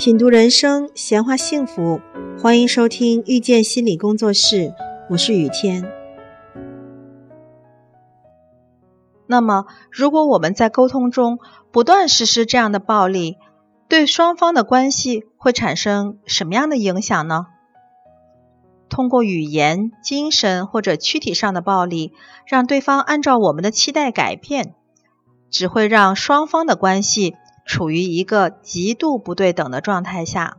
品读人生，闲话幸福，欢迎收听遇见心理工作室，我是雨天。那么，如果我们在沟通中不断实施这样的暴力，对双方的关系会产生什么样的影响呢？通过语言、精神或者躯体上的暴力，让对方按照我们的期待改变，只会让双方的关系。处于一个极度不对等的状态下，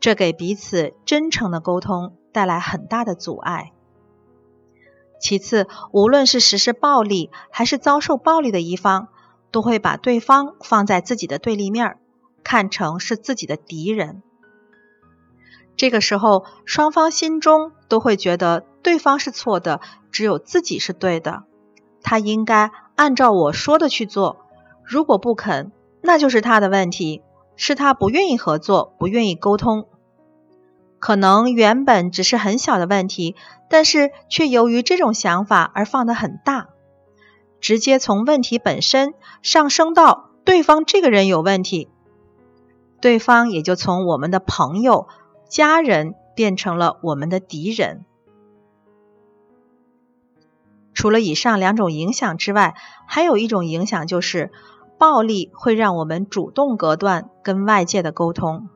这给彼此真诚的沟通带来很大的阻碍。其次，无论是实施暴力还是遭受暴力的一方，都会把对方放在自己的对立面，看成是自己的敌人。这个时候，双方心中都会觉得对方是错的，只有自己是对的。他应该按照我说的去做，如果不肯。那就是他的问题，是他不愿意合作，不愿意沟通。可能原本只是很小的问题，但是却由于这种想法而放得很大，直接从问题本身上升到对方这个人有问题，对方也就从我们的朋友、家人变成了我们的敌人。除了以上两种影响之外，还有一种影响就是。暴力会让我们主动隔断跟外界的沟通。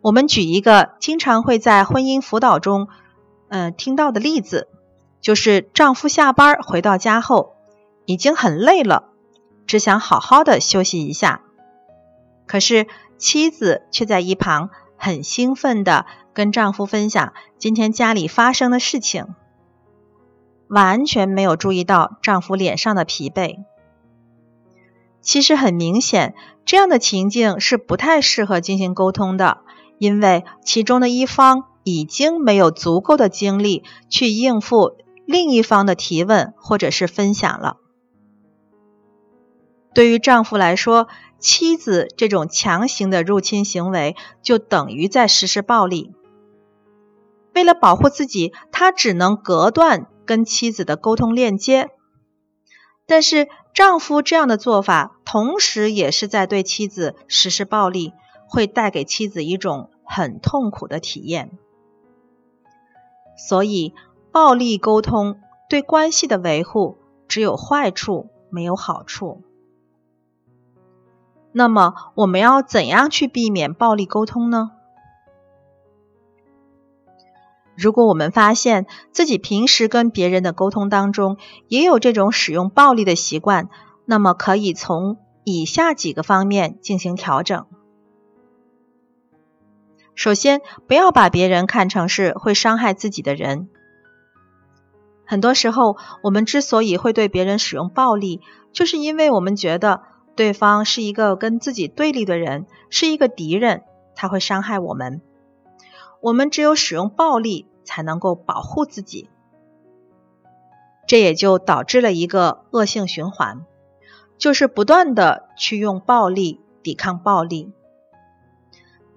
我们举一个经常会在婚姻辅导中，嗯，听到的例子，就是丈夫下班回到家后，已经很累了，只想好好的休息一下，可是妻子却在一旁很兴奋的跟丈夫分享今天家里发生的事情，完全没有注意到丈夫脸上的疲惫。其实很明显，这样的情境是不太适合进行沟通的，因为其中的一方已经没有足够的精力去应付另一方的提问或者是分享了。对于丈夫来说，妻子这种强行的入侵行为就等于在实施暴力。为了保护自己，他只能隔断跟妻子的沟通链接。但是丈夫这样的做法，同时也是在对妻子实施暴力，会带给妻子一种很痛苦的体验。所以，暴力沟通对关系的维护只有坏处，没有好处。那么，我们要怎样去避免暴力沟通呢？如果我们发现自己平时跟别人的沟通当中也有这种使用暴力的习惯，那么可以从以下几个方面进行调整。首先，不要把别人看成是会伤害自己的人。很多时候，我们之所以会对别人使用暴力，就是因为我们觉得对方是一个跟自己对立的人，是一个敌人，他会伤害我们。我们只有使用暴力。才能够保护自己，这也就导致了一个恶性循环，就是不断的去用暴力抵抗暴力，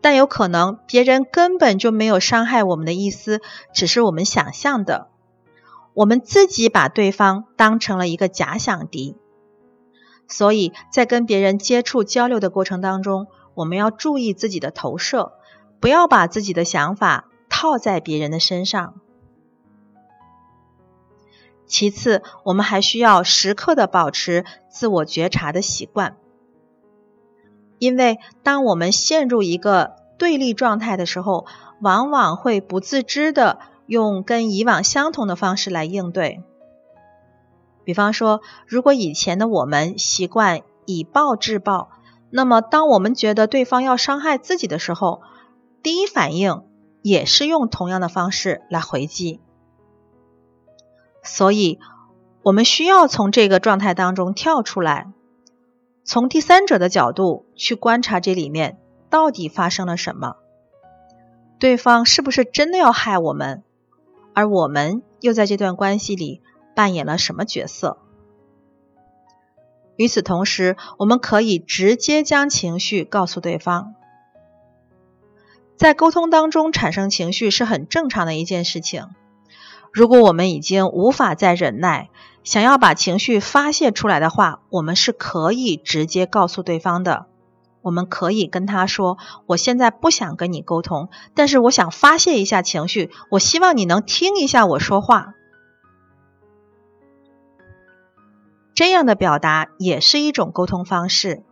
但有可能别人根本就没有伤害我们的意思，只是我们想象的，我们自己把对方当成了一个假想敌，所以在跟别人接触交流的过程当中，我们要注意自己的投射，不要把自己的想法。套在别人的身上。其次，我们还需要时刻的保持自我觉察的习惯，因为当我们陷入一个对立状态的时候，往往会不自知的用跟以往相同的方式来应对。比方说，如果以前的我们习惯以暴制暴，那么当我们觉得对方要伤害自己的时候，第一反应。也是用同样的方式来回击，所以我们需要从这个状态当中跳出来，从第三者的角度去观察这里面到底发生了什么，对方是不是真的要害我们，而我们又在这段关系里扮演了什么角色？与此同时，我们可以直接将情绪告诉对方。在沟通当中产生情绪是很正常的一件事情。如果我们已经无法再忍耐，想要把情绪发泄出来的话，我们是可以直接告诉对方的。我们可以跟他说：“我现在不想跟你沟通，但是我想发泄一下情绪，我希望你能听一下我说话。”这样的表达也是一种沟通方式，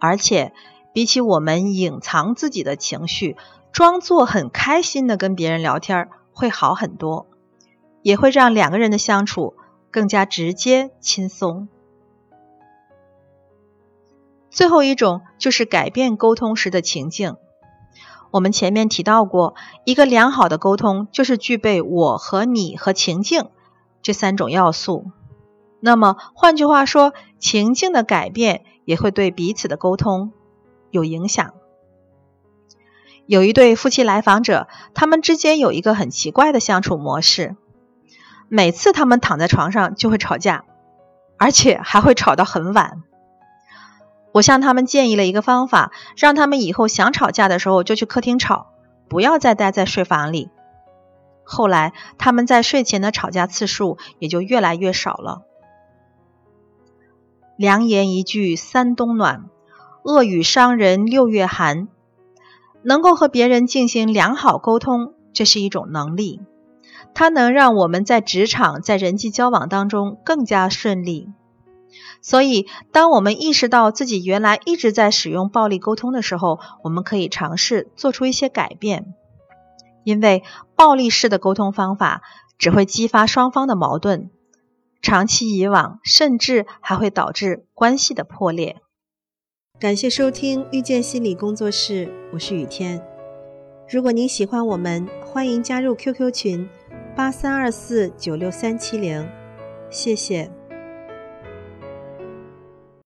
而且比起我们隐藏自己的情绪，装作很开心的跟别人聊天会好很多，也会让两个人的相处更加直接轻松。最后一种就是改变沟通时的情境。我们前面提到过，一个良好的沟通就是具备我和你和情境这三种要素。那么，换句话说，情境的改变也会对彼此的沟通有影响。有一对夫妻来访者，他们之间有一个很奇怪的相处模式，每次他们躺在床上就会吵架，而且还会吵到很晚。我向他们建议了一个方法，让他们以后想吵架的时候就去客厅吵，不要再待在睡房里。后来，他们在睡前的吵架次数也就越来越少了。良言一句三冬暖，恶语伤人六月寒。能够和别人进行良好沟通，这是一种能力，它能让我们在职场、在人际交往当中更加顺利。所以，当我们意识到自己原来一直在使用暴力沟通的时候，我们可以尝试做出一些改变，因为暴力式的沟通方法只会激发双方的矛盾。长期以往，甚至还会导致关系的破裂。感谢收听遇见心理工作室，我是雨天。如果您喜欢我们，欢迎加入 QQ 群八三二四九六三七零，谢谢。